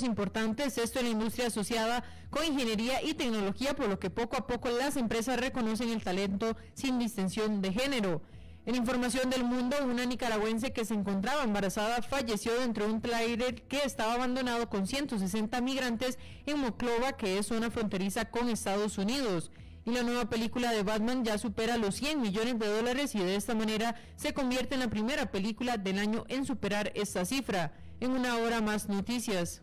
importantes, esto en la industria asociada con ingeniería y tecnología, por lo que poco a poco las empresas reconocen el talento sin distinción de género. En información del mundo, una nicaragüense que se encontraba embarazada falleció dentro de un trailer que estaba abandonado con 160 migrantes en Moclova, que es zona fronteriza con Estados Unidos. Y la nueva película de Batman ya supera los 100 millones de dólares y de esta manera se convierte en la primera película del año en superar esta cifra. En una hora más noticias.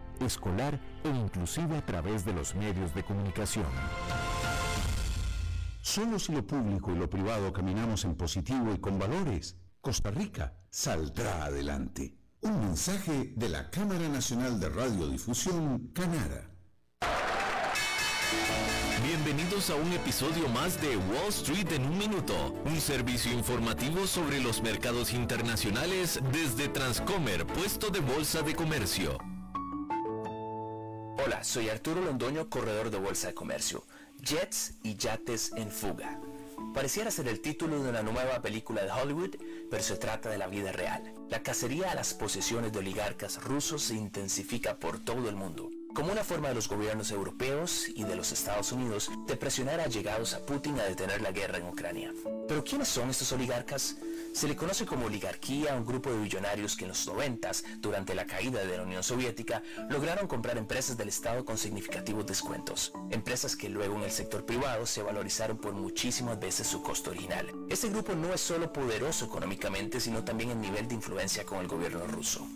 escolar e inclusive a través de los medios de comunicación. Solo si lo público y lo privado caminamos en positivo y con valores, Costa Rica saldrá adelante. Un mensaje de la Cámara Nacional de Radiodifusión, Canara. Bienvenidos a un episodio más de Wall Street en un minuto, un servicio informativo sobre los mercados internacionales desde Transcomer, puesto de bolsa de comercio. Hola, soy Arturo Londoño, corredor de Bolsa de Comercio. Jets y yates en fuga. Pareciera ser el título de una nueva película de Hollywood, pero se trata de la vida real. La cacería a las posesiones de oligarcas rusos se intensifica por todo el mundo como una forma de los gobiernos europeos y de los Estados Unidos de presionar a llegados a Putin a detener la guerra en Ucrania. Pero ¿quiénes son estos oligarcas? Se le conoce como oligarquía a un grupo de billonarios que en los 90, durante la caída de la Unión Soviética, lograron comprar empresas del Estado con significativos descuentos. Empresas que luego en el sector privado se valorizaron por muchísimas veces su costo original. Este grupo no es solo poderoso económicamente, sino también en nivel de influencia con el gobierno ruso.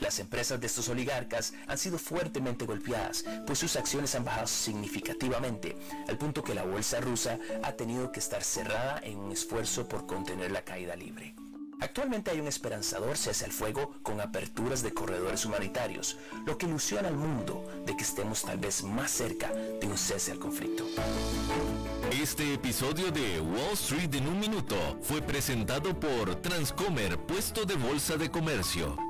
Las empresas de estos oligarcas han sido fuertemente golpeadas, pues sus acciones han bajado significativamente, al punto que la bolsa rusa ha tenido que estar cerrada en un esfuerzo por contener la caída libre. Actualmente hay un esperanzador cese al fuego con aperturas de corredores humanitarios, lo que ilusiona al mundo de que estemos tal vez más cerca de un cese al conflicto. Este episodio de Wall Street en un minuto fue presentado por Transcomer, puesto de bolsa de comercio.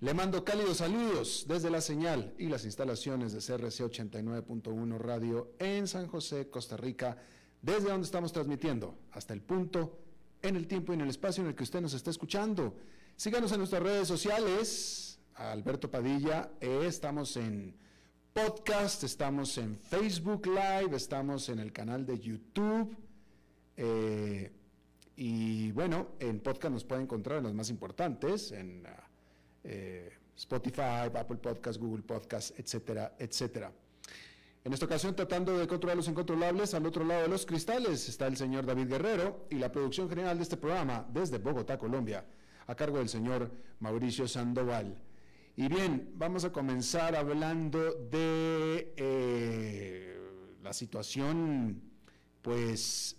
Le mando cálidos saludos desde la señal y las instalaciones de CRC 89.1 Radio en San José, Costa Rica, desde donde estamos transmitiendo hasta el punto, en el tiempo y en el espacio en el que usted nos está escuchando. Síganos en nuestras redes sociales, Alberto Padilla. Eh, estamos en podcast, estamos en Facebook Live, estamos en el canal de YouTube. Eh, y bueno, en podcast nos pueden encontrar en los más importantes, eh, Spotify, Apple Podcast, Google Podcast, etcétera, etcétera. En esta ocasión, tratando de controlar los incontrolables, al otro lado de los cristales está el señor David Guerrero y la producción general de este programa desde Bogotá, Colombia, a cargo del señor Mauricio Sandoval. Y bien, vamos a comenzar hablando de eh, la situación, pues,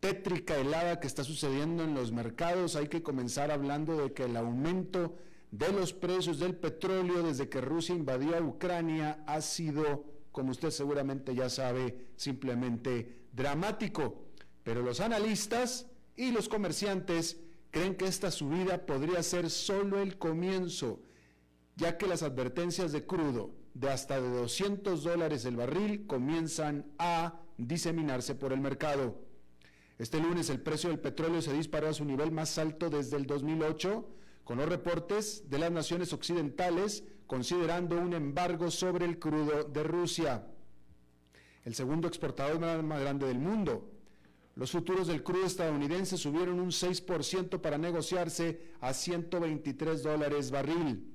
tétrica, helada que está sucediendo en los mercados. Hay que comenzar hablando de que el aumento de los precios del petróleo desde que Rusia invadió a Ucrania ha sido como usted seguramente ya sabe, simplemente dramático. Pero los analistas y los comerciantes creen que esta subida podría ser solo el comienzo, ya que las advertencias de crudo de hasta de 200 dólares el barril comienzan a diseminarse por el mercado. Este lunes el precio del petróleo se disparó a su nivel más alto desde el 2008, con los reportes de las naciones occidentales considerando un embargo sobre el crudo de Rusia, el segundo exportador más grande del mundo. Los futuros del crudo estadounidense subieron un 6% para negociarse a 123 dólares barril.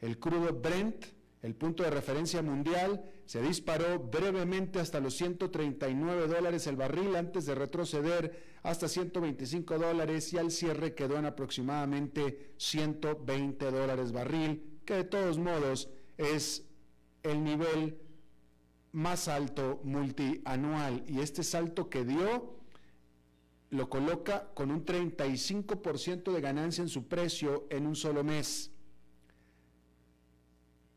El crudo Brent, el punto de referencia mundial, se disparó brevemente hasta los 139 dólares el barril antes de retroceder hasta 125 dólares y al cierre quedó en aproximadamente 120 dólares barril que de todos modos es el nivel más alto multianual y este salto que dio lo coloca con un 35% de ganancia en su precio en un solo mes.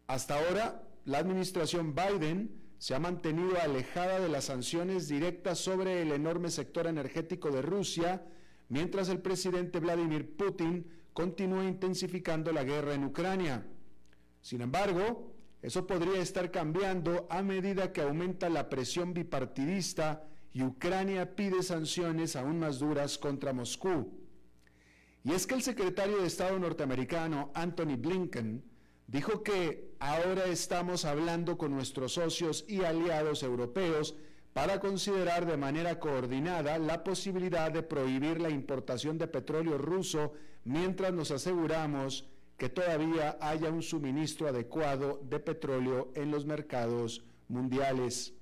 Hasta ahora, la administración Biden se ha mantenido alejada de las sanciones directas sobre el enorme sector energético de Rusia, mientras el presidente Vladimir Putin continúa intensificando la guerra en Ucrania. Sin embargo, eso podría estar cambiando a medida que aumenta la presión bipartidista y Ucrania pide sanciones aún más duras contra Moscú. Y es que el secretario de Estado norteamericano, Anthony Blinken, dijo que ahora estamos hablando con nuestros socios y aliados europeos para considerar de manera coordinada la posibilidad de prohibir la importación de petróleo ruso mientras nos aseguramos que todavía haya un suministro adecuado de petróleo en los mercados mundiales.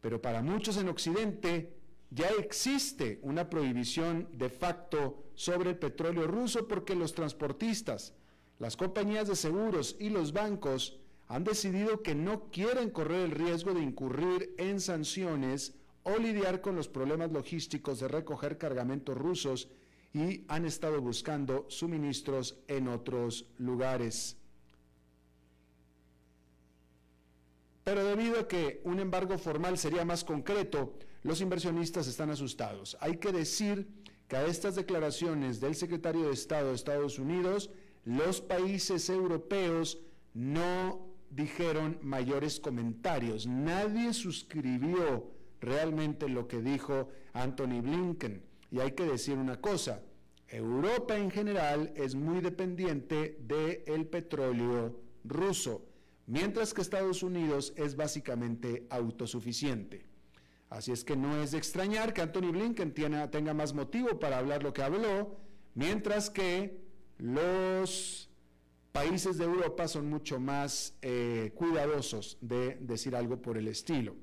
Pero para muchos en Occidente ya existe una prohibición de facto sobre el petróleo ruso porque los transportistas, las compañías de seguros y los bancos han decidido que no quieren correr el riesgo de incurrir en sanciones o lidiar con los problemas logísticos de recoger cargamentos rusos y han estado buscando suministros en otros lugares. Pero debido a que un embargo formal sería más concreto, los inversionistas están asustados. Hay que decir que a estas declaraciones del secretario de Estado de Estados Unidos, los países europeos no dijeron mayores comentarios. Nadie suscribió realmente lo que dijo Anthony Blinken. Y hay que decir una cosa, Europa en general es muy dependiente del petróleo ruso, mientras que Estados Unidos es básicamente autosuficiente. Así es que no es de extrañar que Anthony Blinken tenga más motivo para hablar lo que habló, mientras que los países de Europa son mucho más eh, cuidadosos de decir algo por el estilo.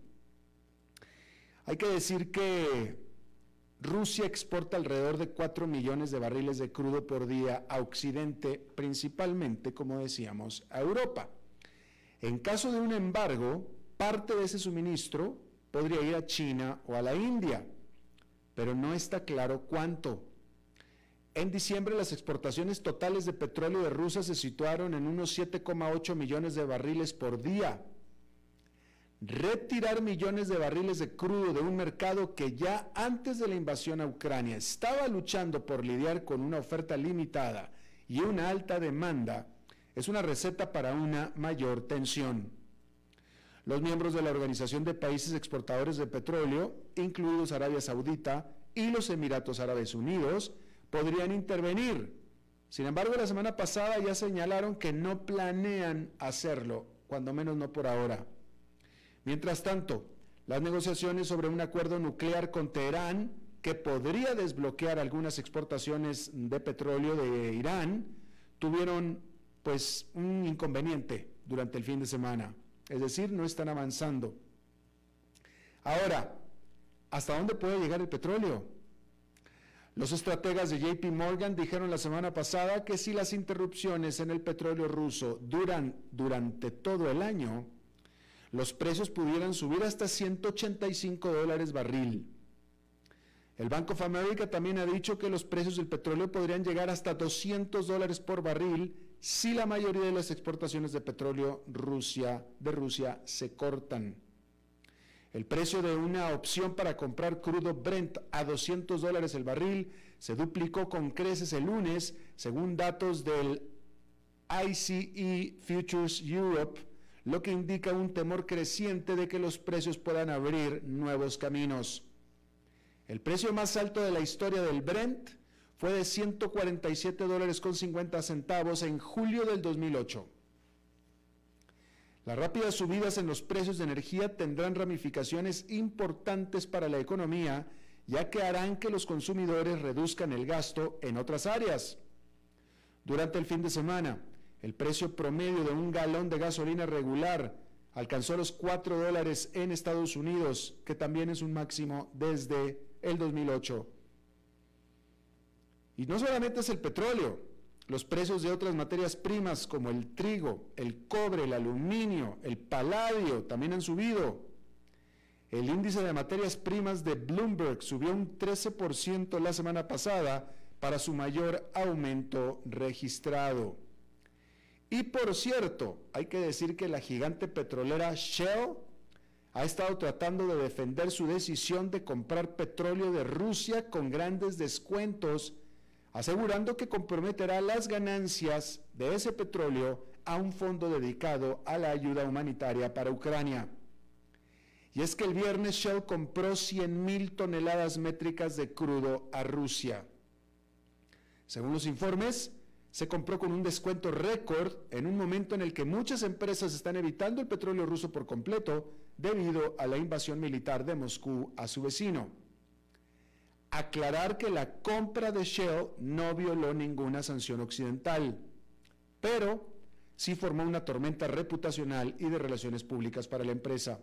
Hay que decir que Rusia exporta alrededor de 4 millones de barriles de crudo por día a Occidente, principalmente, como decíamos, a Europa. En caso de un embargo, parte de ese suministro podría ir a China o a la India, pero no está claro cuánto. En diciembre las exportaciones totales de petróleo de Rusia se situaron en unos 7,8 millones de barriles por día retirar millones de barriles de crudo de un mercado que ya antes de la invasión a Ucrania estaba luchando por lidiar con una oferta limitada y una alta demanda, es una receta para una mayor tensión. Los miembros de la Organización de Países Exportadores de Petróleo, incluidos Arabia Saudita y los Emiratos Árabes Unidos, podrían intervenir Sin embargo, la semana pasada ya señalaron que no planean hacerlo, cuando menos no por ahora. Mientras tanto, las negociaciones sobre un acuerdo nuclear con Teherán, que podría desbloquear algunas exportaciones de petróleo de Irán, tuvieron pues un inconveniente durante el fin de semana. Es decir, no están avanzando. Ahora, ¿hasta dónde puede llegar el petróleo? Los estrategas de JP Morgan dijeron la semana pasada que si las interrupciones en el petróleo ruso duran durante todo el año, los precios pudieran subir hasta 185 dólares barril. El Bank of también ha dicho que los precios del petróleo podrían llegar hasta 200 dólares por barril si la mayoría de las exportaciones de petróleo de Rusia se cortan. El precio de una opción para comprar crudo Brent a 200 dólares el barril se duplicó con creces el lunes, según datos del ICE Futures Europe, lo que indica un temor creciente de que los precios puedan abrir nuevos caminos. El precio más alto de la historia del Brent fue de 147 dólares con 50 centavos en julio del 2008. Las rápidas subidas en los precios de energía tendrán ramificaciones importantes para la economía, ya que harán que los consumidores reduzcan el gasto en otras áreas. Durante el fin de semana, el precio promedio de un galón de gasolina regular alcanzó los 4 dólares en Estados Unidos, que también es un máximo desde el 2008. Y no solamente es el petróleo, los precios de otras materias primas como el trigo, el cobre, el aluminio, el paladio también han subido. El índice de materias primas de Bloomberg subió un 13% la semana pasada para su mayor aumento registrado. Y por cierto, hay que decir que la gigante petrolera Shell ha estado tratando de defender su decisión de comprar petróleo de Rusia con grandes descuentos asegurando que comprometerá las ganancias de ese petróleo a un fondo dedicado a la ayuda humanitaria para Ucrania. Y es que el viernes Shell compró 100 mil toneladas métricas de crudo a Rusia. Según los informes, se compró con un descuento récord en un momento en el que muchas empresas están evitando el petróleo ruso por completo debido a la invasión militar de Moscú a su vecino aclarar que la compra de Shell no violó ninguna sanción occidental, pero sí formó una tormenta reputacional y de relaciones públicas para la empresa.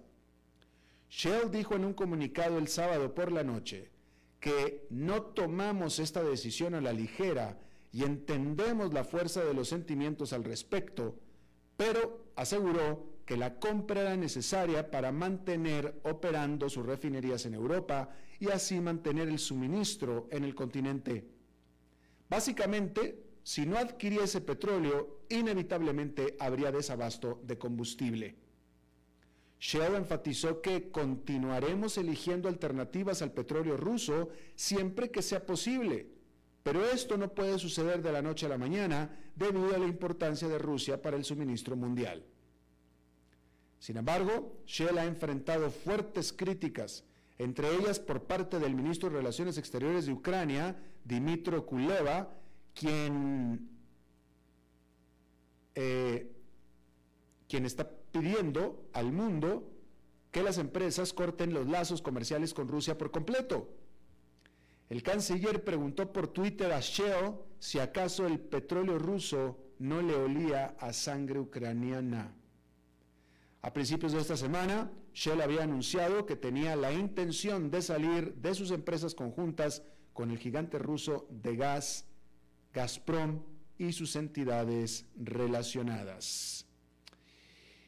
Shell dijo en un comunicado el sábado por la noche que no tomamos esta decisión a la ligera y entendemos la fuerza de los sentimientos al respecto, pero aseguró que la compra era necesaria para mantener operando sus refinerías en Europa y así mantener el suministro en el continente. Básicamente, si no adquiriese petróleo, inevitablemente habría desabasto de combustible. Shell enfatizó que continuaremos eligiendo alternativas al petróleo ruso siempre que sea posible, pero esto no puede suceder de la noche a la mañana debido a la importancia de Rusia para el suministro mundial. Sin embargo, Shell ha enfrentado fuertes críticas entre ellas por parte del ministro de Relaciones Exteriores de Ucrania, Dimitro Kuleva, quien, eh, quien está pidiendo al mundo que las empresas corten los lazos comerciales con Rusia por completo. El canciller preguntó por Twitter a Shell si acaso el petróleo ruso no le olía a sangre ucraniana. A principios de esta semana, Shell había anunciado que tenía la intención de salir de sus empresas conjuntas con el gigante ruso de gas, Gazprom y sus entidades relacionadas.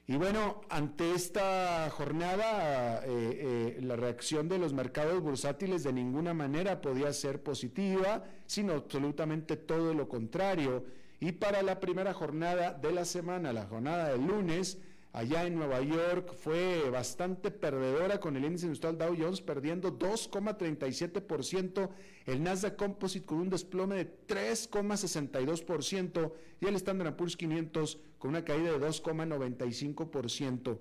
Y bueno, ante esta jornada, eh, eh, la reacción de los mercados bursátiles de ninguna manera podía ser positiva, sino absolutamente todo lo contrario. Y para la primera jornada de la semana, la jornada del lunes, allá en Nueva York fue bastante perdedora con el índice industrial Dow Jones perdiendo 2,37%, el Nasdaq Composite con un desplome de 3,62% y el Standard Poor's 500 con una caída de 2,95%.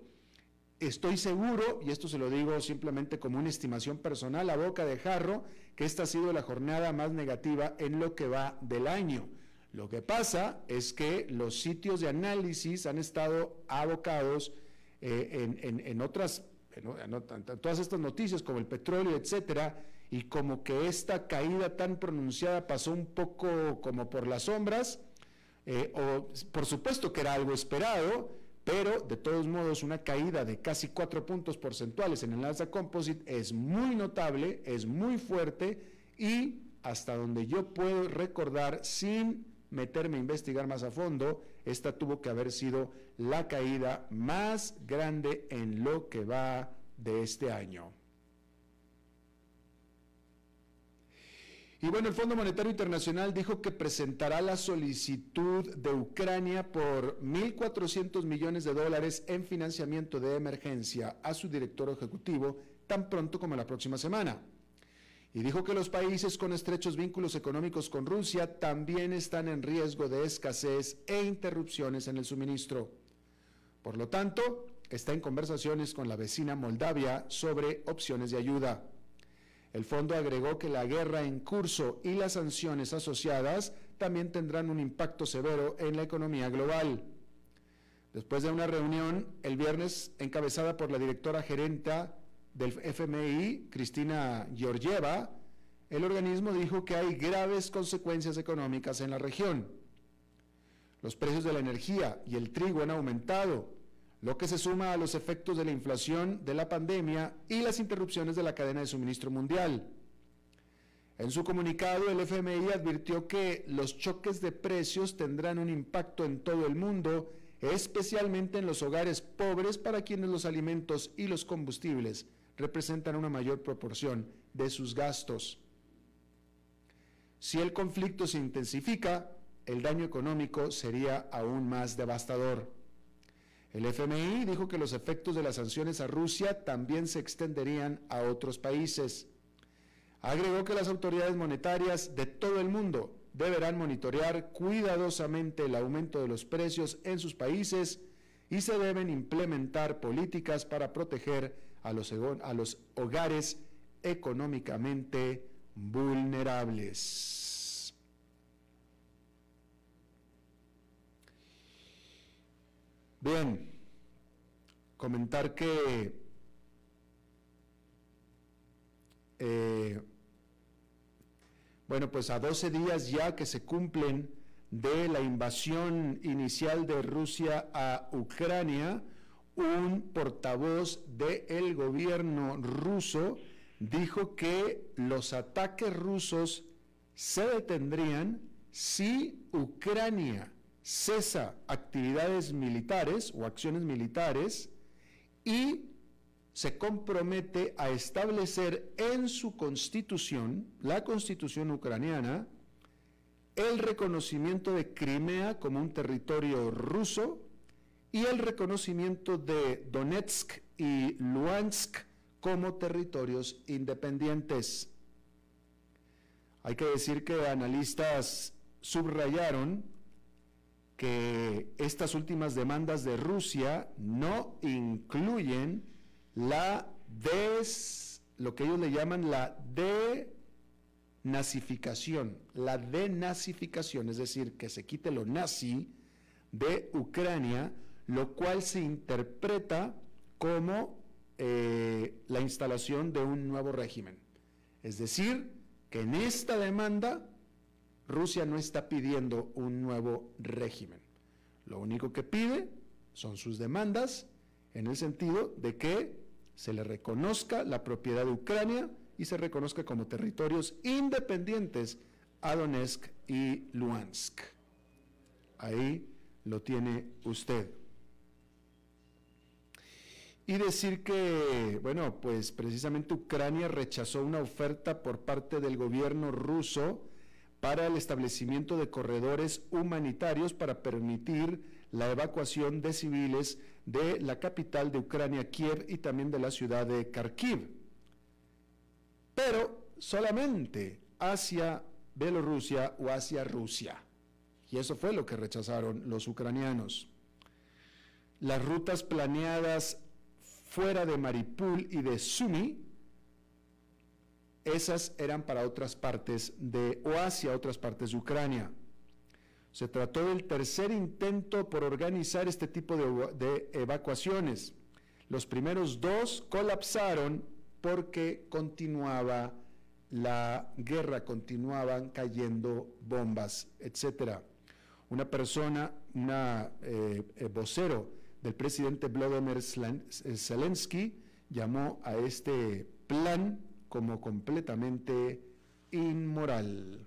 Estoy seguro, y esto se lo digo simplemente como una estimación personal a boca de jarro, que esta ha sido la jornada más negativa en lo que va del año. Lo que pasa es que los sitios de análisis han estado abocados eh, en, otras, en, todas estas noticias como el petróleo, etcétera, y como que esta caída tan pronunciada pasó un poco como por las sombras, eh, o por supuesto que era algo esperado, pero de todos modos una caída de casi cuatro puntos porcentuales en el alza composite es muy notable, es muy fuerte y hasta donde yo puedo recordar sin meterme a investigar más a fondo, esta tuvo que haber sido la caída más grande en lo que va de este año. Y bueno, el Fondo Monetario Internacional dijo que presentará la solicitud de Ucrania por 1.400 millones de dólares en financiamiento de emergencia a su director ejecutivo tan pronto como la próxima semana. Y dijo que los países con estrechos vínculos económicos con Rusia también están en riesgo de escasez e interrupciones en el suministro. Por lo tanto, está en conversaciones con la vecina Moldavia sobre opciones de ayuda. El fondo agregó que la guerra en curso y las sanciones asociadas también tendrán un impacto severo en la economía global. Después de una reunión el viernes encabezada por la directora gerenta del FMI, Cristina Georgieva, el organismo dijo que hay graves consecuencias económicas en la región. Los precios de la energía y el trigo han aumentado, lo que se suma a los efectos de la inflación, de la pandemia y las interrupciones de la cadena de suministro mundial. En su comunicado, el FMI advirtió que los choques de precios tendrán un impacto en todo el mundo, especialmente en los hogares pobres para quienes los alimentos y los combustibles representan una mayor proporción de sus gastos. Si el conflicto se intensifica, el daño económico sería aún más devastador. El FMI dijo que los efectos de las sanciones a Rusia también se extenderían a otros países. Agregó que las autoridades monetarias de todo el mundo deberán monitorear cuidadosamente el aumento de los precios en sus países y se deben implementar políticas para proteger a los, a los hogares económicamente vulnerables. Bien, comentar que eh, bueno, pues a 12 días ya que se cumplen de la invasión inicial de Rusia a Ucrania, un portavoz del gobierno ruso dijo que los ataques rusos se detendrían si Ucrania cesa actividades militares o acciones militares y se compromete a establecer en su constitución, la constitución ucraniana, el reconocimiento de Crimea como un territorio ruso y el reconocimiento de Donetsk y Luhansk como territorios independientes. Hay que decir que analistas subrayaron que estas últimas demandas de Rusia no incluyen la des, lo que ellos le llaman la denazificación, la denazificación, es decir, que se quite lo nazi de Ucrania, lo cual se interpreta como eh, la instalación de un nuevo régimen. Es decir, que en esta demanda Rusia no está pidiendo un nuevo régimen. Lo único que pide son sus demandas en el sentido de que se le reconozca la propiedad de Ucrania y se reconozca como territorios independientes a Donetsk y Luhansk. Ahí lo tiene usted. Y decir que, bueno, pues precisamente Ucrania rechazó una oferta por parte del gobierno ruso para el establecimiento de corredores humanitarios para permitir la evacuación de civiles de la capital de Ucrania, Kiev, y también de la ciudad de Kharkiv. Pero solamente hacia Bielorrusia o hacia Rusia. Y eso fue lo que rechazaron los ucranianos. Las rutas planeadas fuera de Maripul y de Sumy esas eran para otras partes de, o hacia otras partes de Ucrania. Se trató del tercer intento por organizar este tipo de, evacuaciones. Los primeros dos colapsaron porque continuaba la guerra, continuaban cayendo bombas, etc. Una persona, una eh, eh, vocero del presidente Vladimir eh, Zelensky llamó a este plan como completamente inmoral.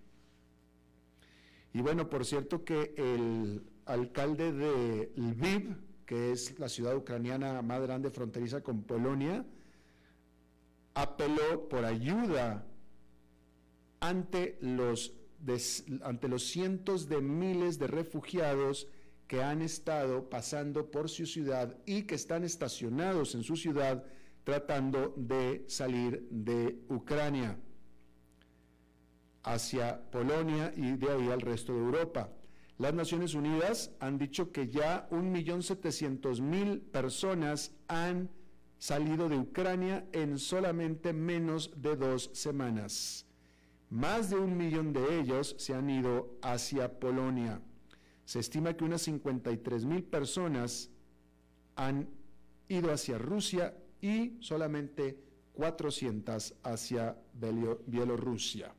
Y bueno, por cierto que el alcalde de Lviv, que es la ciudad ucraniana más grande fronteriza con Polonia, apeló por ayuda ante los, ante los cientos de miles de refugiados que han estado pasando por su ciudad y que están estacionados en su ciudad tratando de salir de Ucrania hacia Polonia y de ahí al resto de Europa. Las Naciones Unidas han dicho que ya 1.700.000 personas han salido de Ucrania en solamente menos de dos semanas. Más de un millón de ellos se han ido hacia Polonia. Se estima que unas 53 mil personas han ido hacia Rusia y solamente 400 hacia Bielorrusia.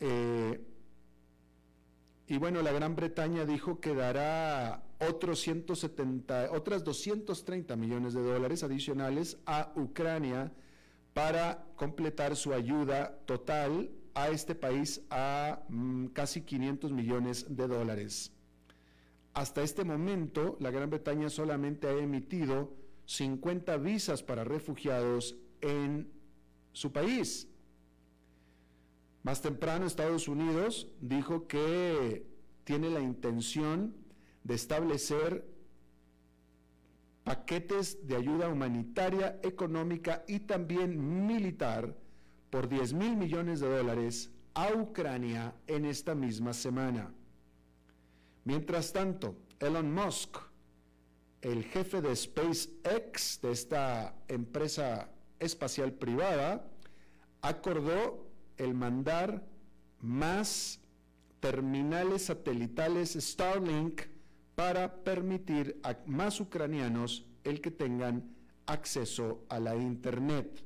Eh, y bueno, la Gran Bretaña dijo que dará otros 170, otras 230 millones de dólares adicionales a Ucrania para completar su ayuda total a este país a mm, casi 500 millones de dólares. Hasta este momento, la Gran Bretaña solamente ha emitido 50 visas para refugiados en su país. Más temprano, Estados Unidos dijo que tiene la intención de establecer paquetes de ayuda humanitaria, económica y también militar por 10 mil millones de dólares a Ucrania en esta misma semana. Mientras tanto, Elon Musk, el jefe de SpaceX, de esta empresa espacial privada, acordó el mandar más terminales satelitales Starlink para permitir a más ucranianos el que tengan acceso a la Internet.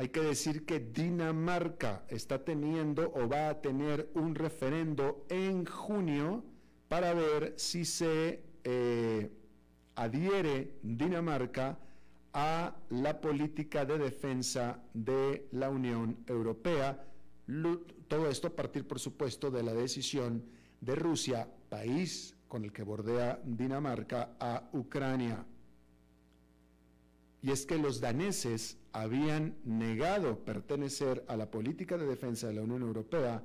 Hay que decir que Dinamarca está teniendo o va a tener un referendo en junio para ver si se eh, adhiere Dinamarca a la política de defensa de la Unión Europea. Todo esto a partir, por supuesto, de la decisión de Rusia, país con el que bordea Dinamarca, a Ucrania. Y es que los daneses habían negado pertenecer a la política de defensa de la Unión Europea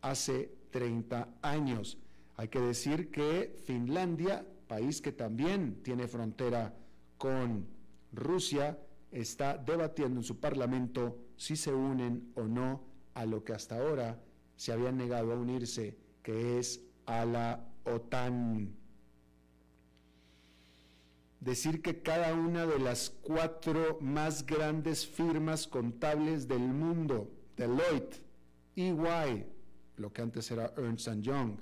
hace 30 años. Hay que decir que Finlandia, país que también tiene frontera con Rusia, está debatiendo en su parlamento si se unen o no a lo que hasta ahora se habían negado a unirse, que es a la OTAN. Decir que cada una de las cuatro más grandes firmas contables del mundo, Deloitte, EY, lo que antes era Ernst Young,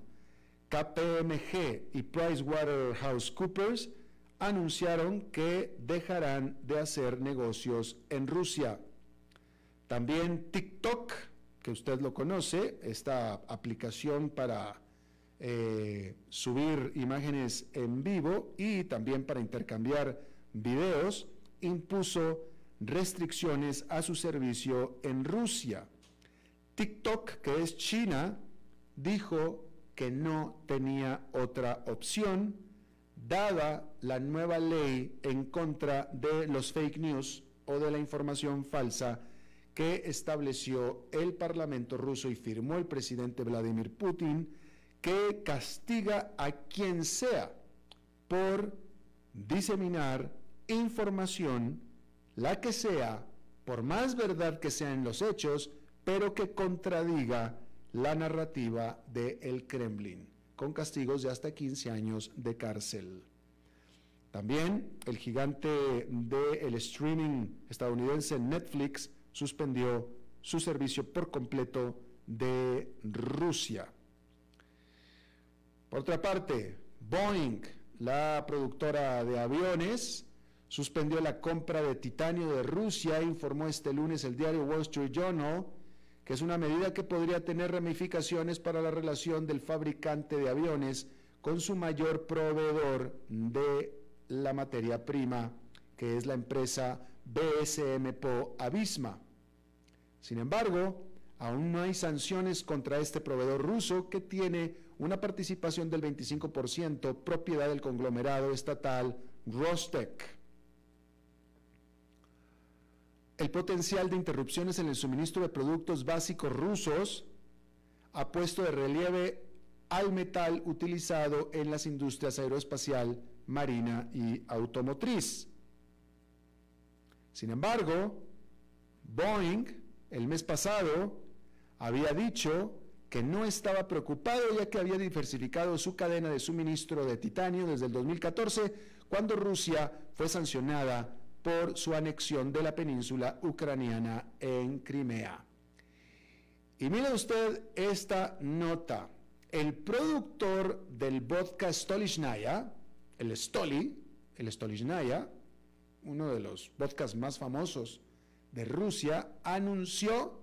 KPMG y PricewaterhouseCoopers, anunciaron que dejarán de hacer negocios en Rusia. También TikTok, que usted lo conoce, esta aplicación para eh, subir imágenes en vivo y también para intercambiar videos, impuso restricciones a su servicio en Rusia. TikTok, que es China, dijo que no tenía otra opción, dada la nueva ley en contra de los fake news o de la información falsa que estableció el Parlamento ruso y firmó el presidente Vladimir Putin que castiga a quien sea por diseminar información, la que sea, por más verdad que sean los hechos, pero que contradiga la narrativa del el Kremlin, con castigos de hasta 15 años de cárcel. También el gigante del streaming estadounidense Netflix suspendió su servicio por completo de Rusia. Por otra parte, Boeing, la productora de aviones, suspendió la compra de titanio de Rusia, informó este lunes el diario Wall Street Journal, que es una medida que podría tener ramificaciones para la relación del fabricante de aviones con su mayor proveedor de la materia prima, que es la empresa BSMPO Avisma. Sin embargo, aún no hay sanciones contra este proveedor ruso que tiene una participación del 25% propiedad del conglomerado estatal Rostec. El potencial de interrupciones en el suministro de productos básicos rusos ha puesto de relieve al metal utilizado en las industrias aeroespacial, marina y automotriz. Sin embargo, Boeing el mes pasado había dicho que no estaba preocupado ya que había diversificado su cadena de suministro de titanio desde el 2014, cuando Rusia fue sancionada por su anexión de la península ucraniana en Crimea. Y mire usted esta nota. El productor del vodka Stolichnaya, el Stoli, el Stolichnaya, uno de los vodkas más famosos de Rusia, anunció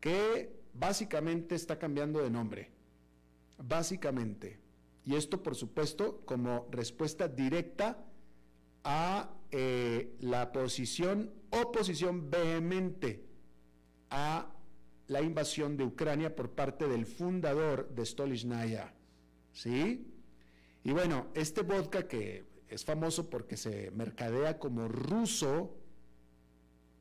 que básicamente está cambiando de nombre. Básicamente. Y esto, por supuesto, como respuesta directa a eh, la posición, oposición vehemente a la invasión de Ucrania por parte del fundador de Stolichnaya. ¿Sí? Y bueno, este vodka que es famoso porque se mercadea como ruso,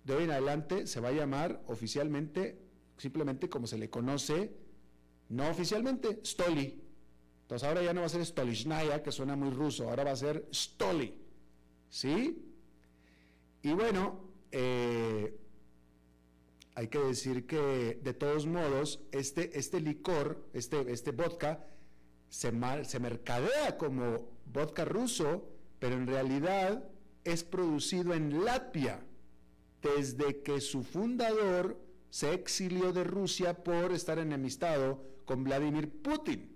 de hoy en adelante se va a llamar oficialmente, simplemente como se le conoce, no oficialmente, Stoli. Entonces ahora ya no va a ser Stolichnaya, que suena muy ruso, ahora va a ser Stoli. ¿Sí? Y bueno, eh, hay que decir que de todos modos, este, este licor, este, este vodka, se, se mercadea como vodka ruso, pero en realidad es producido en Latvia, desde que su fundador se exilió de Rusia por estar enemistado con Vladimir Putin.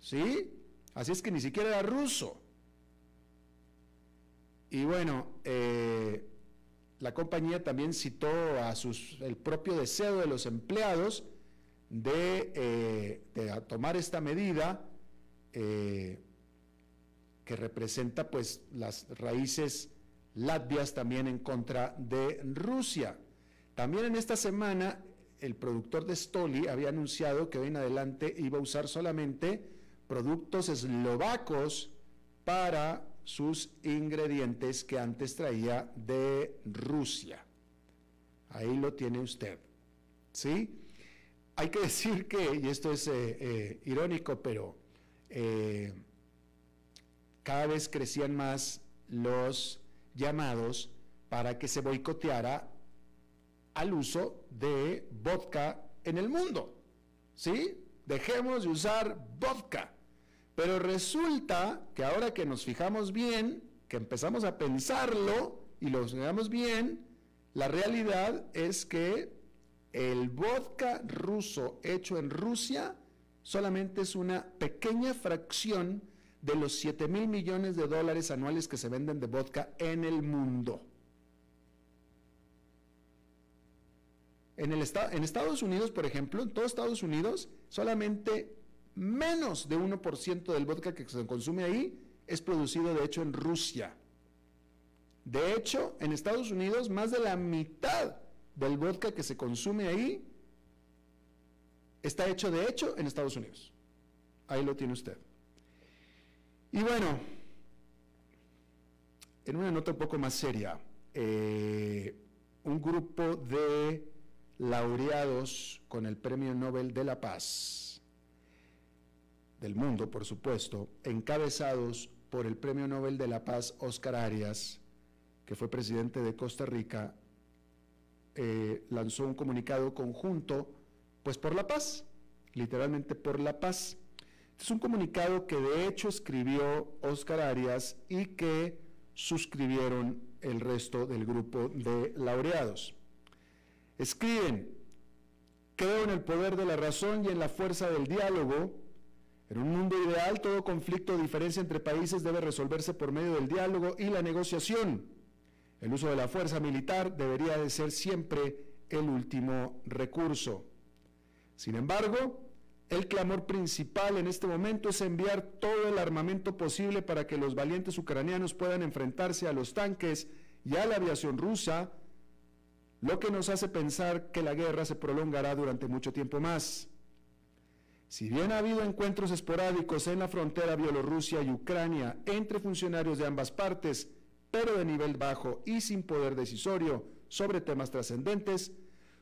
¿Sí? Así es que ni siquiera era ruso. Y bueno, eh, la compañía también citó a sus, el propio deseo de los empleados de, eh, tomar esta medida eh, que representa pues las raíces latvias también en contra de Rusia. También en esta semana el productor de Stoli había anunciado que hoy en adelante iba a usar solamente productos eslovacos para sus ingredientes que antes traía de Rusia. Ahí lo tiene usted. ¿Sí? Hay que decir que, y esto es eh, eh, irónico, pero eh, cada vez crecían más los llamados para que se boicoteara al uso de vodka en el mundo. ¿Sí? Dejemos de usar vodka. Pero resulta que ahora que nos fijamos bien, que empezamos a pensarlo y lo veamos bien, la realidad es que el vodka ruso hecho en Rusia solamente es una pequeña fracción de los 7 mil millones de dólares anuales que se venden de vodka en el mundo. En, Estados Unidos, por ejemplo, en todos Estados Unidos, solamente menos de 1% del vodka que se consume ahí es producido de hecho en Rusia. De hecho, en Estados Unidos más de la mitad del vodka que se consume ahí está hecho de hecho en Estados Unidos. Ahí lo tiene usted. Y bueno, en una nota un poco más seria, eh, un grupo de laureados con el Premio Nobel de la Paz del mundo, por supuesto, encabezados por el Premio Nobel de la Paz Oscar Arias, que fue presidente de Costa Rica, eh, lanzó un comunicado conjunto, pues por la paz, literalmente por la paz. Es un comunicado que de hecho escribió Oscar Arias y que suscribieron el resto del grupo de laureados. Escriben, creo en el poder de la razón y en la fuerza del diálogo, En un mundo ideal, todo conflicto o diferencia entre países debe resolverse por medio del diálogo y la negociación. El uso de la fuerza militar debería de ser siempre el último recurso. Sin embargo, el clamor principal en este momento es enviar todo el armamento posible para que los valientes ucranianos puedan enfrentarse a los tanques y a la aviación rusa, lo que nos hace pensar que la guerra se prolongará durante mucho tiempo más. Si bien ha habido encuentros esporádicos en la frontera Bielorrusia y Ucrania entre funcionarios de ambas partes, pero de nivel bajo y sin poder decisorio sobre temas trascendentes,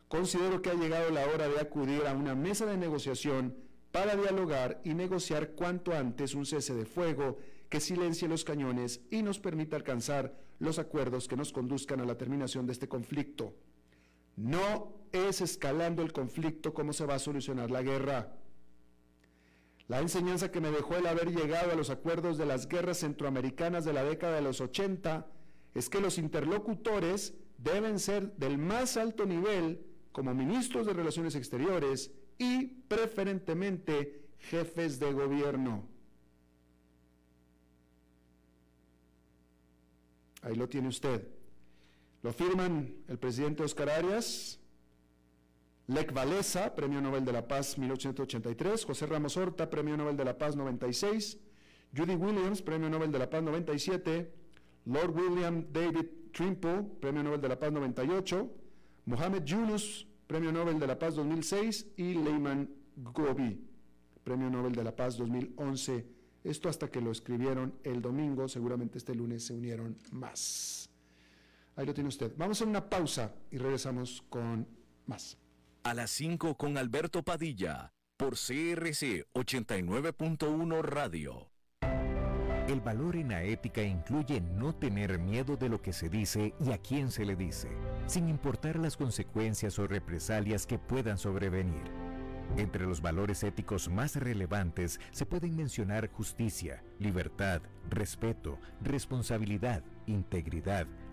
considero que ha llegado la hora de acudir a una mesa de negociación para dialogar y negociar cuanto antes un cese de fuego que silencie los cañones y nos permita alcanzar los acuerdos que nos conduzcan a la terminación de este conflicto. No es escalando el conflicto como se va a solucionar la guerra. La enseñanza que me dejó el haber llegado a los acuerdos de las guerras centroamericanas de la década de los 80 es que los interlocutores deben ser del más alto nivel como ministros de Relaciones Exteriores y preferentemente jefes de gobierno. Ahí lo tiene usted. Lo firman el presidente Oscar Arias, Lech Walesa, Premio Nobel de la Paz 1883, José Ramos Horta, Premio Nobel de la Paz 96, Judy Williams, Premio Nobel de la Paz 97, Lord William David Trimple, Premio Nobel de la Paz 98, Mohamed Yunus, Premio Nobel de la Paz 2006 y Leyman Gobi, Premio Nobel de la Paz 2011. Esto hasta que lo escribieron el domingo, seguramente este lunes se unieron más. Ahí lo tiene usted. Vamos a una pausa y regresamos con más a las 5 con Alberto Padilla por CRC 89.1 Radio. El valor en la ética incluye no tener miedo de lo que se dice y a quién se le dice, sin importar las consecuencias o represalias que puedan sobrevenir. Entre los valores éticos más relevantes se pueden mencionar justicia, libertad, respeto, responsabilidad, integridad,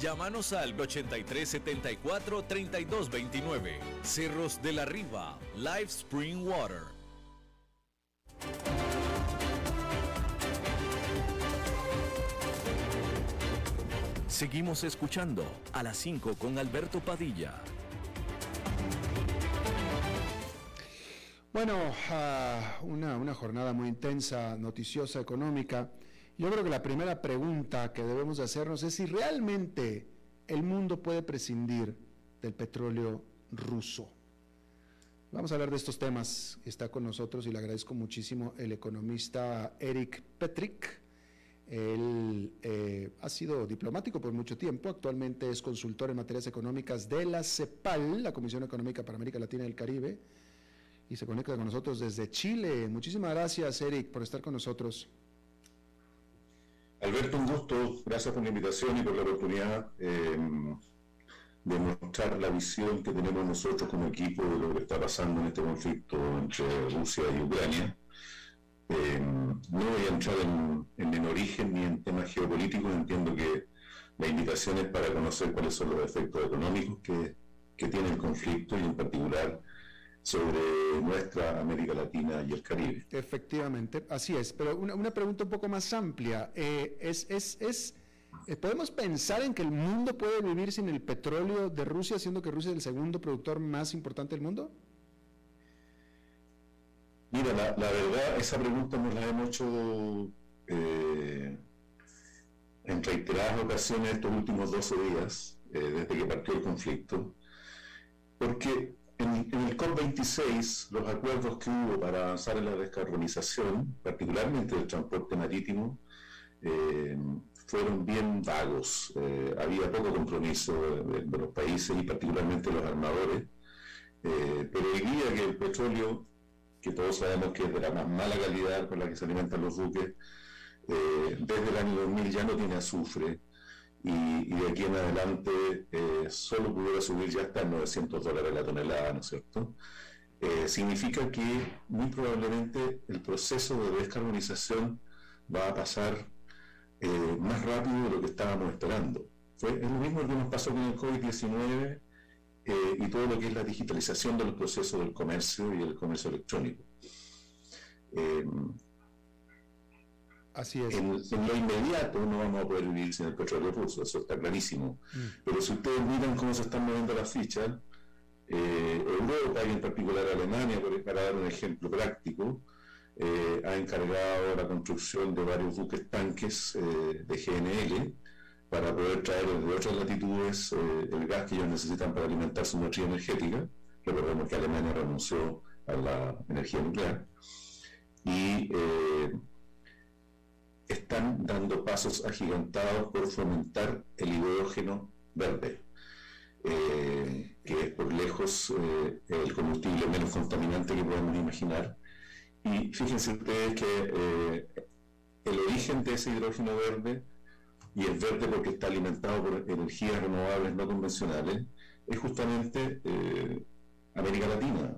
Llámanos al 8374-3229. Cerros de la Riva, Live Spring Water. Seguimos escuchando a las 5 con Alberto Padilla. Bueno, ah, una, una jornada muy intensa, noticiosa, económica. Yo creo que la primera pregunta que debemos hacernos es si realmente el mundo puede prescindir del petróleo ruso. Vamos a hablar de estos temas. Está con nosotros y le agradezco muchísimo el economista Eric Petrick. Él eh, ha sido diplomático por mucho tiempo, actualmente es consultor en materias económicas de la CEPAL, la Comisión Económica para América Latina y el Caribe, y se conecta con nosotros desde Chile. Muchísimas gracias, Eric, por estar con nosotros. Alberto, un gusto. Gracias por la invitación y por la oportunidad em, de mostrar la visión que tenemos nosotros como equipo de lo que está pasando en este conflicto entre Rusia y Ucrania. no voy a entrar en, el origen ni en temas geopolíticos, entiendo que la invitación es para conocer cuáles son los efectos económicos que, que tiene el conflicto y en particular sobre nuestra América Latina y el Caribe. Efectivamente, así es, pero una, una pregunta un poco más amplia. Eh, es, es, es, eh, ¿Podemos pensar en que el mundo puede vivir sin el petróleo de Rusia, siendo que Rusia es el segundo productor más importante del mundo? Mira, la, verdad, esa pregunta nos la hemos hecho eh, en reiteradas ocasiones estos últimos 12 días, desde que partió el conflicto, porque en, el COP26, los acuerdos que hubo para avanzar en la descarbonización, particularmente del transporte marítimo, eh, fueron bien vagos. Eh, había poco compromiso de, los países y particularmente los armadores. Eh, pero hoy día que el petróleo, que todos sabemos que es de la más mala calidad con la que se alimentan los buques, desde el año 2000 ya no tiene azufre, y, de aquí en adelante eh, solo pudiera subir ya hasta 900 dólares la tonelada, ¿no es cierto? Eh, significa que muy probablemente el proceso de descarbonización va a pasar eh, más rápido de lo que estábamos esperando. Fue, es lo mismo que nos pasó con el COVID-19 y todo lo que es la digitalización de los procesos del comercio y el comercio electrónico. Así es. En, lo inmediato no vamos a poder vivir sin el petróleo ruso, eso está clarísimo. Mm. Pero si ustedes miran cómo se están moviendo las fichas, eh, Europa y en particular Alemania, para dar un ejemplo práctico, eh, ha encargado la construcción de varios buques tanques eh, de GNL para poder traer desde otras latitudes el gas que ellos necesitan para alimentar su matriz energética. Recordemos que Alemania renunció a la energía nuclear. Y están dando pasos agigantados por fomentar el hidrógeno verde, eh, que es por lejos eh, el combustible menos contaminante que podemos imaginar. Y fíjense ustedes que eh, el origen de ese hidrógeno verde, y es verde porque está alimentado por energías renovables no convencionales, es justamente América Latina.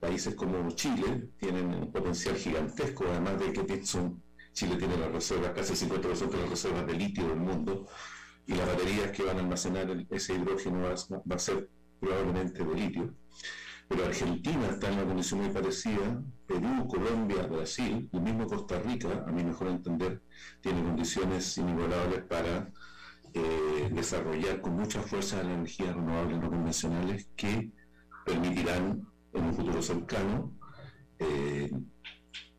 países como Chile tienen un potencial gigantesco, además de que son Chile tiene las reservas, casi el 50% de las reservas de litio del mundo, y las baterías que van a almacenar ese hidrógeno va, a ser probablemente de litio. Pero Argentina está en una condición muy parecida, Perú, Colombia, Brasil, y mismo Costa Rica, a mi mejor entender, tiene condiciones inigualables para eh, desarrollar con mucha fuerza las energías renovables no convencionales que permitirán en un futuro cercano eh,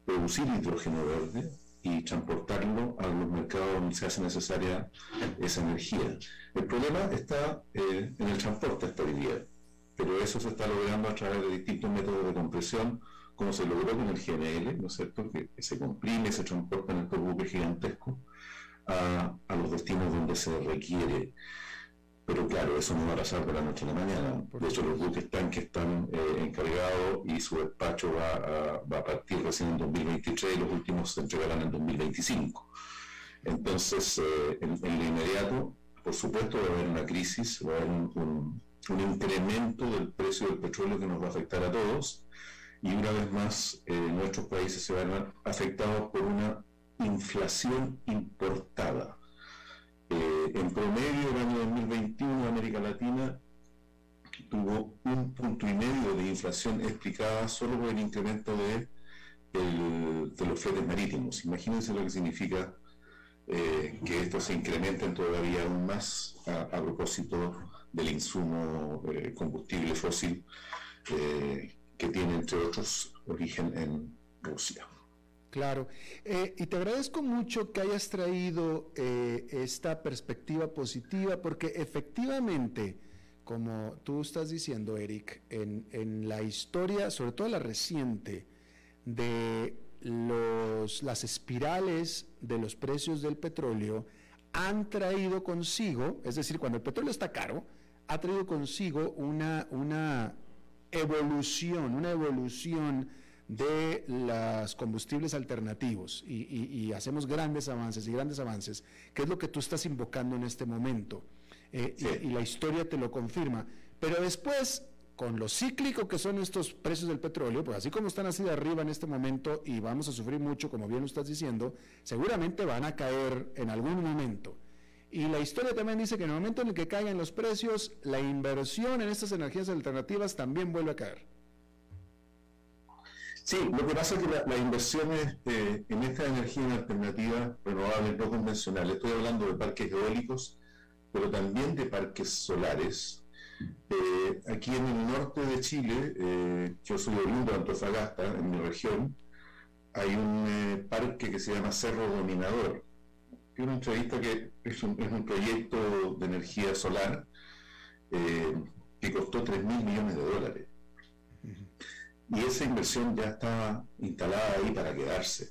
producir hidrógeno verde y transportarlo a los mercados donde se hace necesaria esa energía. El problema está eh, en el transporte hasta hoy día, pero eso se está logrando a través de distintos métodos de compresión, como se logró con el GNL, ¿no es cierto?, que, se comprime, se transporta en estos buques gigantescos a, a los destinos donde se requiere pero claro, eso no va a pasar de la noche a la mañana. De hecho, los buques tanques están eh, encargados y su despacho va a, partir recién en 2023 y los últimos se entregarán en 2025. Entonces, eh, en, lo inmediato, por supuesto, va a haber una crisis, va a haber un, incremento del precio del petróleo que nos va a afectar a todos. Y una vez más, eh, nuestros países se van a ver afectados por una inflación importada eh, en promedio, el año 2021, América Latina tuvo un punto y medio de inflación explicada solo por el incremento de, los fletes marítimos. Imagínense lo que significa eh, que estos se incrementen todavía aún más a, propósito del insumo eh, combustible fósil que tiene, entre otros, origen en Rusia. Claro, eh, y te agradezco mucho que hayas traído eh, esta perspectiva positiva, porque efectivamente, como tú estás diciendo, Eric, en, la historia, sobre todo la reciente, de las espirales de los precios del petróleo, han traído consigo, es decir, cuando el petróleo está caro, ha traído consigo una, una evolución, una evolución de los combustibles alternativos y, hacemos grandes avances y grandes avances, que es lo que tú estás invocando en este momento. Eh, y, la historia te lo confirma. Pero después, con lo cíclico que son estos precios del petróleo, pues así como están así de arriba en este momento y vamos a sufrir mucho, como bien lo estás diciendo, seguramente van a caer en algún momento. Y la historia también dice que en el momento en el que caigan los precios, la inversión en estas energías alternativas también vuelve a caer. Sí, lo que pasa es que las inversiones eh, en estas energías alternativas renovables no convencionales, estoy hablando de parques eólicos, pero también de parques solares, eh, aquí en el norte de Chile, eh, yo soy oriundo de Antofagasta, en mi región, hay un eh, parque que se llama Cerro Dominador, es una entrevista que es un, proyecto de energía solar que costó 3 mil millones de dólares. Y esa inversión ya está instalada ahí para quedarse.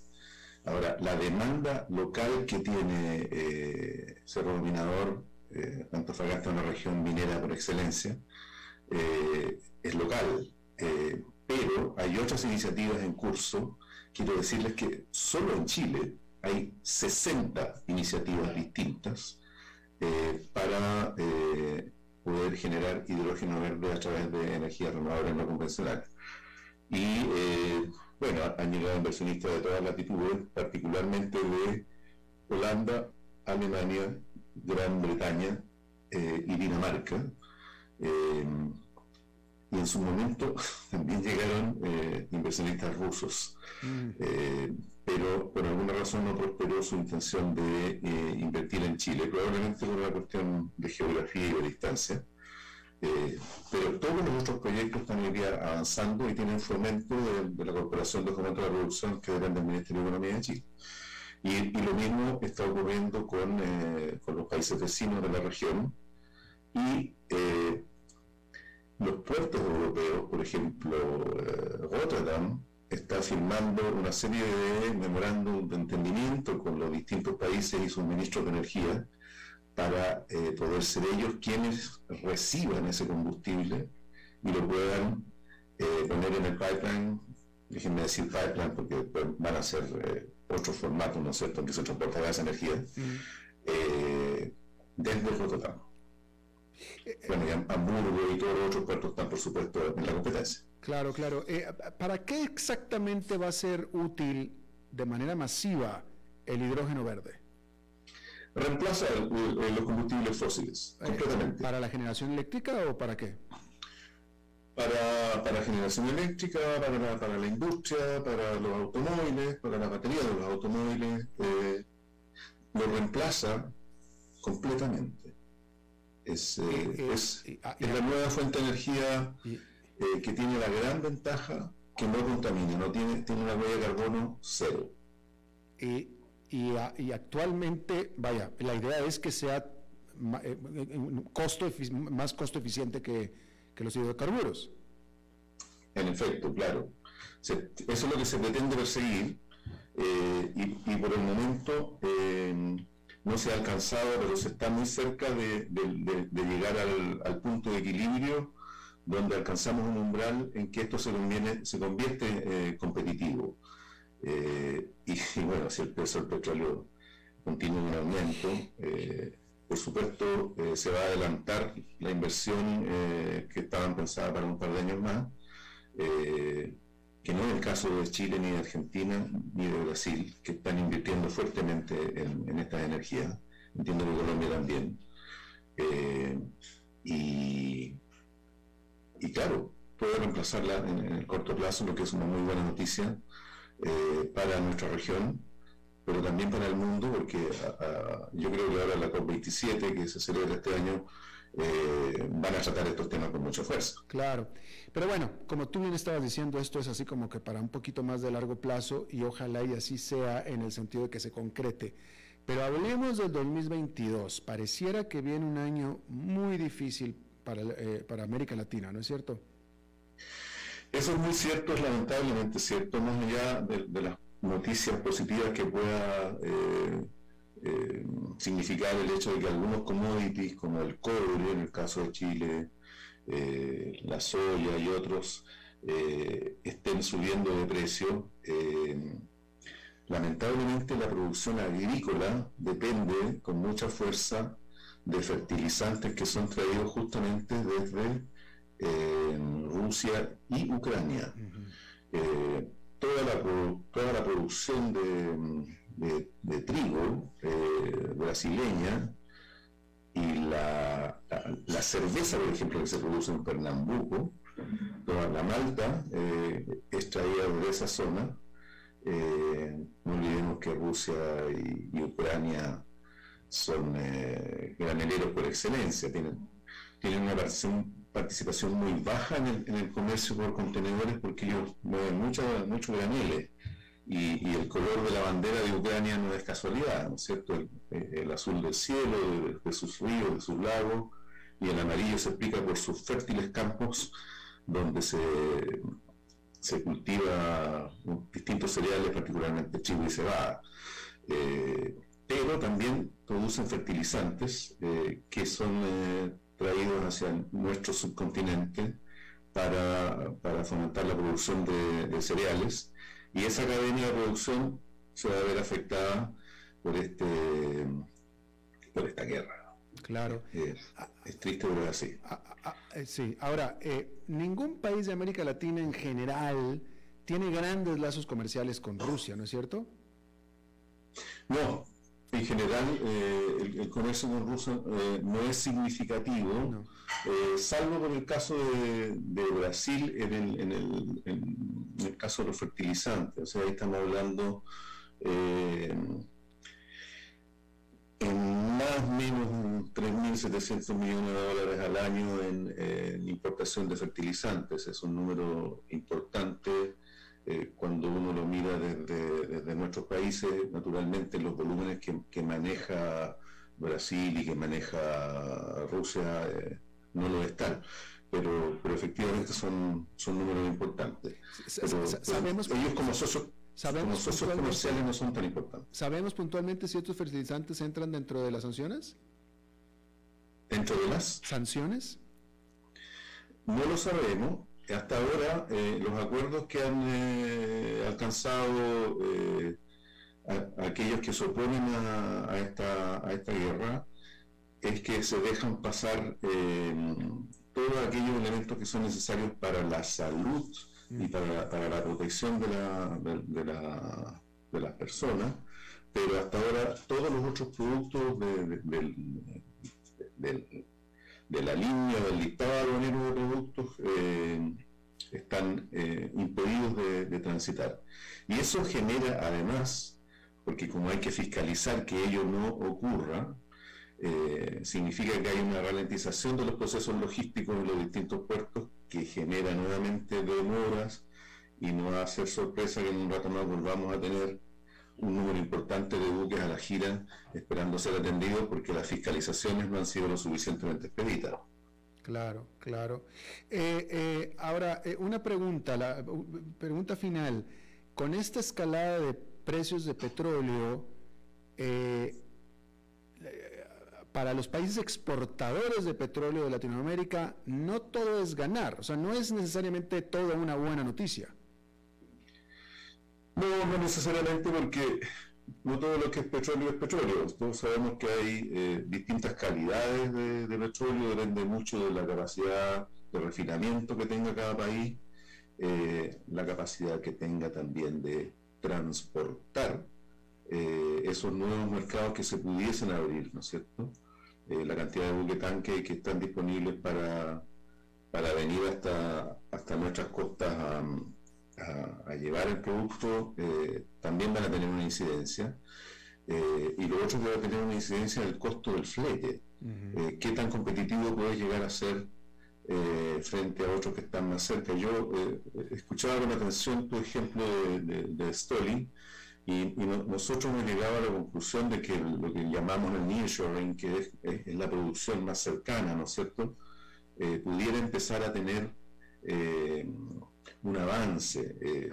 Ahora, la demanda local que tiene Cerro Dominador eh, Antofagasta una región minera por excelencia, eh, es local, eh, pero hay otras iniciativas en curso. Quiero decirles que solo en Chile hay 60 iniciativas distintas para poder generar hidrógeno verde a través de energías renovables no convencionales. Y bueno, han llegado inversionistas de todas latitudes, particularmente de Holanda, Alemania, Gran Bretaña eh, y Dinamarca. Eh, y en su momento también llegaron eh, inversionistas rusos, mm. pero por alguna razón no prosperó su intención de invertir en Chile, probablemente por una cuestión de geografía y de distancia. Pero todos los otros proyectos están hoy día avanzando y tienen fomento de, la Corporación de Fomento de la Producción que depende del Ministerio de Economía de Chile. Y, lo mismo está ocurriendo con, eh, con, los países vecinos de la región y eh, los puertos europeos, por ejemplo, eh, Rotterdam, está firmando una serie de memorándum de entendimiento con los distintos países y sus ministros de energía para poder ser ellos quienes reciban ese combustible y lo puedan poner en el pipeline, déjenme decir pipeline porque van a ser otros formatos, ¿no es cierto?, que se transporta gas energía, mm. eh, desde Rotterdam. Eh, bueno, y Hamburgo y todos los otros puertos están, por supuesto, en la competencia. Claro, claro. Eh, ¿Para qué exactamente va a ser útil de manera masiva el hidrógeno verde? Reemplaza los combustibles fósiles, completamente. ¿Para la generación eléctrica o para qué? para, para generación eléctrica, para la, para la industria, para los automóviles, para la batería de los automóviles, eh, lo reemplaza completamente. Es, eh, eh, es, ah, es, la nueva fuente de energía que tiene la gran ventaja que no contamina, no tiene, tiene una huella de carbono cero. Y, y, actualmente, vaya, la idea es que sea costo, más costo eficiente que, los hidrocarburos. En efecto, claro. eso es lo que se pretende perseguir eh, y, por el momento eh, no se ha alcanzado, pero se está muy cerca de, llegar al, punto de equilibrio donde alcanzamos un umbral en que esto se, se convierte eh, competitivo. Y, y, bueno, si el precio del petróleo continúa en aumento, por supuesto, eh, se va a adelantar la inversión eh, que estaban pensada para un par de años más, eh, que no es el caso de Chile, ni de Argentina, ni de Brasil, que están invirtiendo fuertemente en, estas energías. Entiendo que Colombia también. y, y claro, puede reemplazarla en, en, el corto plazo, lo que es una muy buena noticia para nuestra región pero también para el mundo, porque yo creo que ahora la COP27, que se celebra este año, eh, van a tratar estos temas con mucha fuerza. Claro, pero bueno, como tú bien estabas diciendo, esto es así como que para un poquito más de largo plazo y ojalá y así sea en el sentido de que se concrete. Pero hablemos del 2022. Pareciera que viene un año muy difícil para, eh, para América Latina, ¿no es cierto? Eso es muy cierto, es lamentablemente cierto, más allá de, las noticias positivas que pueda eh, eh, significar el hecho de que algunos commodities como el cobre, en el caso de Chile, eh, la soya y otros, estén subiendo de precio. lamentablemente la producción agrícola depende con mucha fuerza de fertilizantes que son traídos justamente desde Rusia y Ucrania. toda, la, toda la producción de, trigo brasileña y la, la, cerveza, por ejemplo, que se produce en Pernambuco, toda la malta eh, extraída de esa zona. Eh, no olvidemos que Rusia y, Ucrania son eh, graneleros por excelencia, tienen, tienen una participación, muy baja en el, en el, comercio por contenedores porque ellos mueven mucho, mucho granele y, el color de la bandera de Ucrania no es casualidad, ¿no es cierto? El, azul del cielo, de, sus ríos, de sus lagos, y el amarillo se explica por sus fértiles campos donde se, se cultiva distintos cereales, particularmente trigo y cebada. Eh, pero también producen fertilizantes eh, que son eh, traídos hacia nuestro subcontinente para, fomentar la producción de cereales y esa cadena de producción se va a ver afectada por este por esta guerra. Claro. Es, triste, pero es así. Eh, sí, ahora, eh, ningún país de América Latina en general tiene grandes lazos comerciales con Rusia, ¿no es cierto? No, en general, eh, el, comercio con Rusia eh, no es significativo, eh, salvo por el caso de, Brasil en el, en, el, en el, caso de los fertilizantes. O sea, ahí estamos hablando en más o menos 3.700 millones de dólares al año en importación de fertilizantes. Es un número importante eh, cuando uno lo mira desde, nuestros países, naturalmente los volúmenes que, maneja Brasil y que maneja Rusia eh, no lo están. Pero, pero efectivamente son, son números importantes. sabemos ellos como socios, sabemos socios comerciales no son tan importantes. ¿Sabemos puntualmente si estos fertilizantes entran dentro de las sanciones? ¿Dentro de las? ¿Sanciones? No lo sabemos, hasta ahora eh, los acuerdos que han eh, alcanzado eh, aquellos que se oponen a, esta, a, esta, guerra es que se dejan pasar todos aquellos elementos que son necesarios para la salud y para, para la protección de, la, de, la, de, las personas, pero hasta ahora todos los otros productos del de la línea del listado aduanero de productos eh, están eh, impedidos de, transitar. Y eso genera además, porque como hay que fiscalizar que ello no ocurra, eh, significa que hay una ralentización de los procesos logísticos en los distintos puertos que genera nuevamente demoras y no va a ser sorpresa que en un rato más volvamos a tener un número importante de buques a la gira esperando ser atendidos porque las fiscalizaciones no han sido lo suficientemente expeditas. Claro, claro. Eh, eh, ahora, eh, una pregunta, la pregunta final. Con esta escalada de precios de petróleo, para los países exportadores de petróleo de Latinoamérica, no todo es ganar, o sea, no es necesariamente toda una buena noticia. No, no necesariamente porque no todo lo que es petróleo es petróleo. Todos sabemos que hay eh, distintas calidades de, petróleo, depende mucho de la capacidad de refinamiento que tenga cada país, eh, la capacidad que tenga también de transportar eh, esos nuevos mercados que se pudiesen abrir, ¿no es cierto? la cantidad de buque tanque que están disponibles para, para venir hasta, hasta nuestras costas a, llevar el producto eh, también van a tener una incidencia. Eh, y lo otro que va a tener una incidencia es el costo del flete. Eh, ¿Qué tan competitivo puede llegar a ser frente a otros que están más cerca? Yo escuchaba con atención tu ejemplo de, de, y, nosotros hemos llegado a la conclusión de que lo que llamamos el nearshoring, que es, es, la producción más cercana, ¿no es cierto?, pudiera empezar a tener un avance. Eh,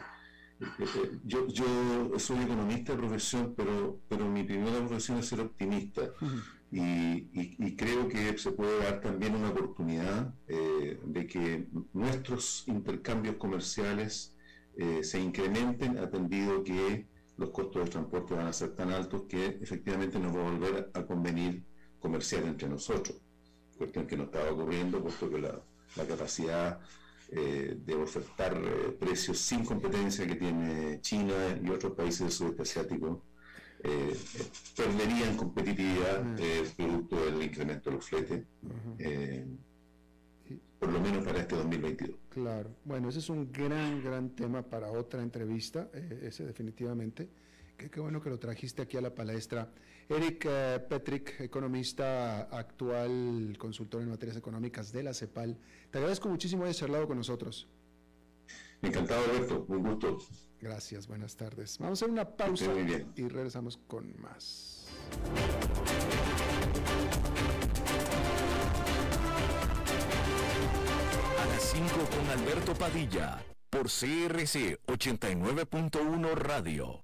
eh, yo, yo soy economista de profesión, pero, pero mi primera profesión es ser optimista. y, creo que se puede dar también una oportunidad eh, de que nuestros intercambios comerciales se incrementen atendido que los costos de transporte van a ser tan altos que efectivamente nos va a volver a convenir comerciar entre nosotros, cuestión que no estaba ocurriendo puesto que la, la capacidad eh, de ofertar eh, precios sin competencia que tiene China y otros países del sudeste asiático, eh, perderían competitividad mm. producto del incremento de los fletes, por lo menos para este 2022. Claro, bueno, ese es un gran, gran tema para otra entrevista, ese definitivamente. Qué, bueno que lo trajiste aquí a la palestra. Eric eh, Petrick, economista actual, consultor en materias económicas de la CEPAL. Te agradezco muchísimo haber charlado con nosotros. Encantado, Alberto. Un gusto. Gracias, buenas tardes. Vamos a hacer una pausa y regresamos con más. A las 5 con Alberto Padilla, por CRC 89.1 Radio.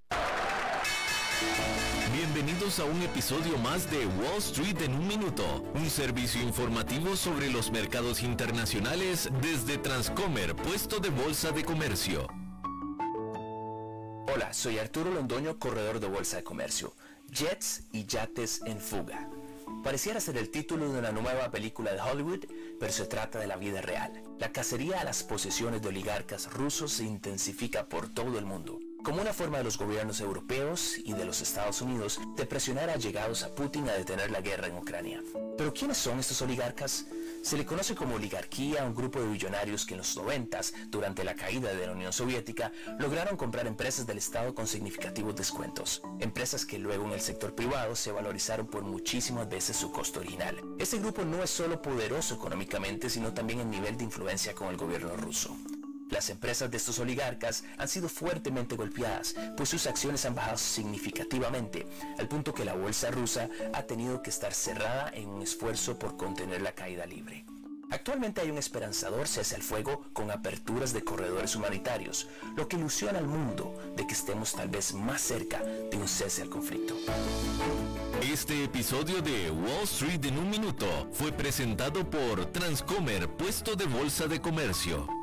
Bienvenidos a un episodio más de Wall Street en un minuto, un servicio informativo sobre los mercados internacionales desde Transcomer, puesto de bolsa de comercio. Hola, soy Arturo Londoño, corredor de bolsa de comercio. Jets y yates en fuga. Pareciera ser el título de una nueva película de Hollywood, pero se trata de la vida real. La cacería a las posesiones de oligarcas rusos se intensifica por todo el mundo como una forma de los gobiernos europeos y de los Estados Unidos de presionar a llegados a Putin a detener la guerra en Ucrania. Pero ¿quiénes son estos oligarcas? Se le conoce como oligarquía a un grupo de billonarios que en los 90, durante la caída de la Unión Soviética, lograron comprar empresas del Estado con significativos descuentos. Empresas que luego en el sector privado se valorizaron por muchísimas veces su costo original. Este grupo no es solo poderoso económicamente, sino también en nivel de influencia con el gobierno ruso. Las empresas de estos oligarcas han sido fuertemente golpeadas, pues sus acciones han bajado significativamente, al punto que la bolsa rusa ha tenido que estar cerrada en un esfuerzo por contener la caída libre. Actualmente hay un esperanzador cese al fuego con aperturas de corredores humanitarios, lo que ilusiona al mundo de que estemos tal vez más cerca de un cese al conflicto. Este episodio de Wall Street en un minuto fue presentado por Transcomer, puesto de bolsa de comercio.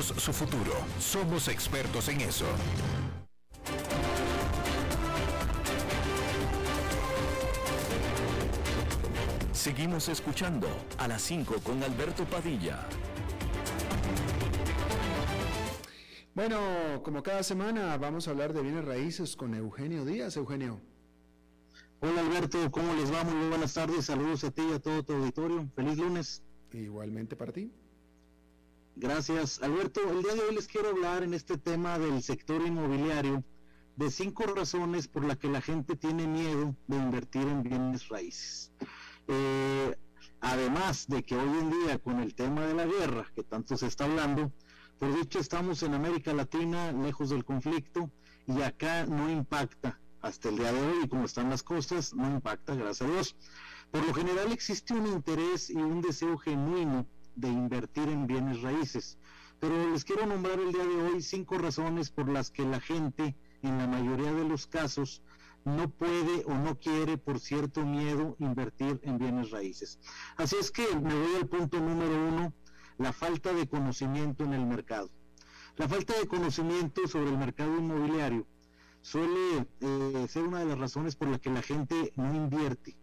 su futuro. Somos expertos en eso. Seguimos escuchando a las 5 con Alberto Padilla. Bueno, como cada semana vamos a hablar de bienes raíces con Eugenio Díaz. Eugenio. Hola Alberto, ¿cómo les va? Muy buenas tardes, saludos a ti y a todo tu auditorio. Feliz lunes. Igualmente para ti. Gracias, Alberto. El día de hoy les quiero hablar en este tema del sector inmobiliario de cinco razones por las que la gente tiene miedo de invertir en bienes raíces. Eh, además de que hoy en día con el tema de la guerra, que tanto se está hablando, por dicho estamos en América Latina, lejos del conflicto, y acá no impacta hasta el día de hoy, como están las cosas, no impacta, gracias a Dios. Por lo general existe un interés y un deseo genuino de invertir en bienes raíces. Pero les quiero nombrar el día de hoy cinco razones por las que la gente, en la mayoría de los casos, no puede o no quiere por cierto miedo invertir en bienes raíces. Así es que me voy al punto número uno, la falta de conocimiento en el mercado. La falta de conocimiento sobre el mercado inmobiliario suele eh, ser una de las razones por las que la gente no invierte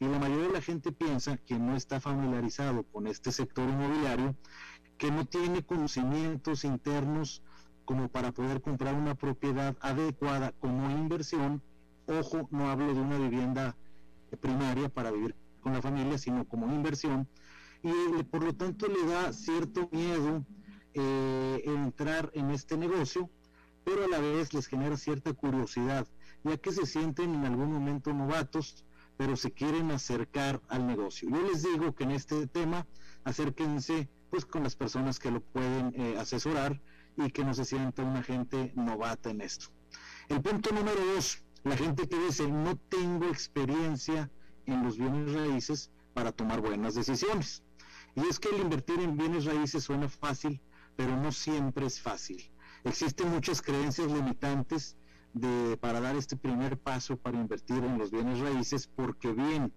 y la mayoría de la gente piensa que no está familiarizado con este sector inmobiliario, que no tiene conocimientos internos como para poder comprar una propiedad adecuada como inversión. Ojo, no hablo de una vivienda primaria para vivir con la familia, sino como inversión. Y por lo tanto le da cierto miedo eh, entrar en este negocio, pero a la vez les genera cierta curiosidad, ya que se sienten en algún momento novatos pero se quieren acercar al negocio. Yo les digo que en este tema acérquense pues con las personas que lo pueden eh, asesorar y que no se sienta una gente novata en esto. El punto número dos, la gente que dice no tengo experiencia en los bienes raíces para tomar buenas decisiones. Y es que el invertir en bienes raíces suena fácil, pero no siempre es fácil. Existen muchas creencias limitantes de, para dar este primer paso para invertir en los bienes raíces, porque bien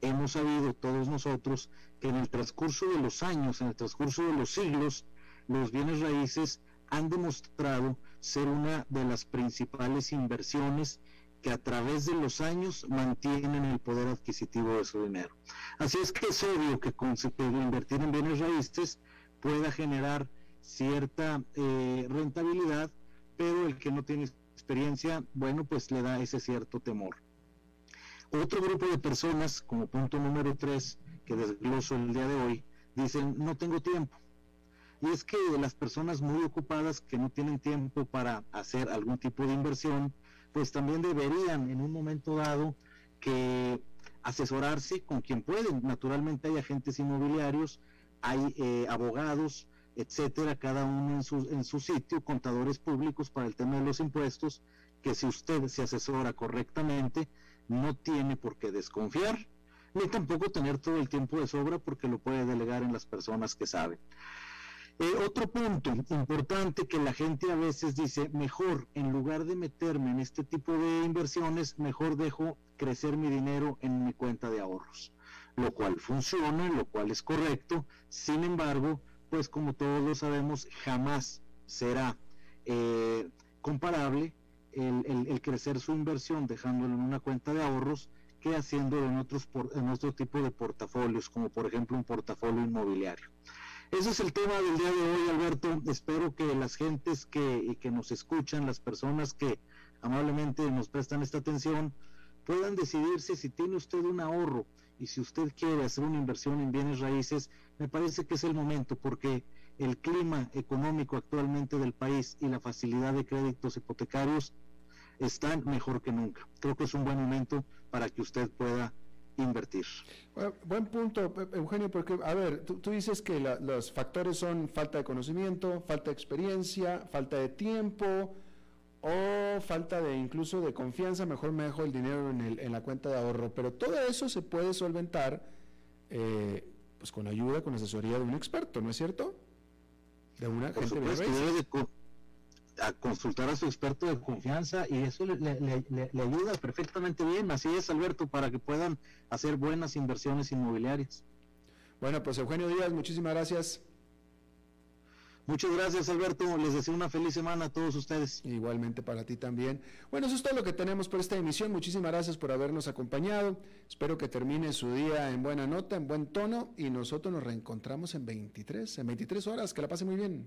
hemos sabido todos nosotros que en el transcurso de los años, en el transcurso de los siglos, los bienes raíces han demostrado ser una de las principales inversiones que a través de los años mantienen el poder adquisitivo de su dinero. Así es que es obvio que, con, invertir en bienes raíces pueda generar cierta eh, rentabilidad, pero el que no tiene experiencia, bueno, pues le da ese cierto temor. Otro grupo de personas, como punto número tres, que desgloso el día de hoy, dicen, no tengo tiempo. Y es que las personas muy ocupadas que no tienen tiempo para hacer algún tipo de inversión, pues también deberían en un momento dado que asesorarse con quien pueden. Naturalmente hay agentes inmobiliarios, hay eh, abogados, etcétera, cada uno en su, en su sitio, contadores públicos para el tema de los impuestos, que si usted se asesora correctamente, no tiene por qué desconfiar, ni tampoco tener todo el tiempo de sobra porque lo puede delegar en las personas que saben. Eh, otro punto importante que la gente a veces dice, mejor en lugar de meterme en este tipo de inversiones, mejor dejo crecer mi dinero en mi cuenta de ahorros, lo cual funciona, lo cual es correcto, sin embargo, pues como todos lo sabemos, jamás será eh, comparable el, crecer su inversión dejándolo en una cuenta de ahorros que haciéndolo en, otros en otro tipo de portafolios, como por ejemplo un portafolio inmobiliario. Ese es el tema del día de hoy, Alberto. Espero que las gentes que, que nos escuchan, las personas que amablemente nos prestan esta atención, puedan decidirse si tiene usted un ahorro y si usted quiere hacer una inversión en bienes raíces, me parece que es el momento porque el clima económico actualmente del país y la facilidad de créditos hipotecarios están mejor que nunca. Creo que es un buen momento para que usted pueda invertir. buen punto, Eugenio, porque, a ver, tú, dices que los factores son falta de conocimiento, falta de experiencia, falta de tiempo o falta de incluso de confianza, mejor me dejo el dinero en, el, en la cuenta de ahorro, pero todo eso se puede solventar eh, pues con ayuda, con asesoría de un experto, ¿no es cierto? De una Por gente supuesto, a consultar a su experto de confianza y eso le, le, ayuda perfectamente bien. Así es, Alberto, para que puedan hacer buenas inversiones inmobiliarias. Bueno, pues Eugenio Díaz, muchísimas gracias. Muchas gracias, Alberto. Les deseo una feliz semana a todos ustedes. Igualmente para ti también. Bueno, eso es todo lo que tenemos por esta emisión. Muchísimas gracias por habernos acompañado. Espero que termine su día en buena nota, en buen tono y nosotros nos reencontramos en 23, en 23 horas. Que la pase muy bien.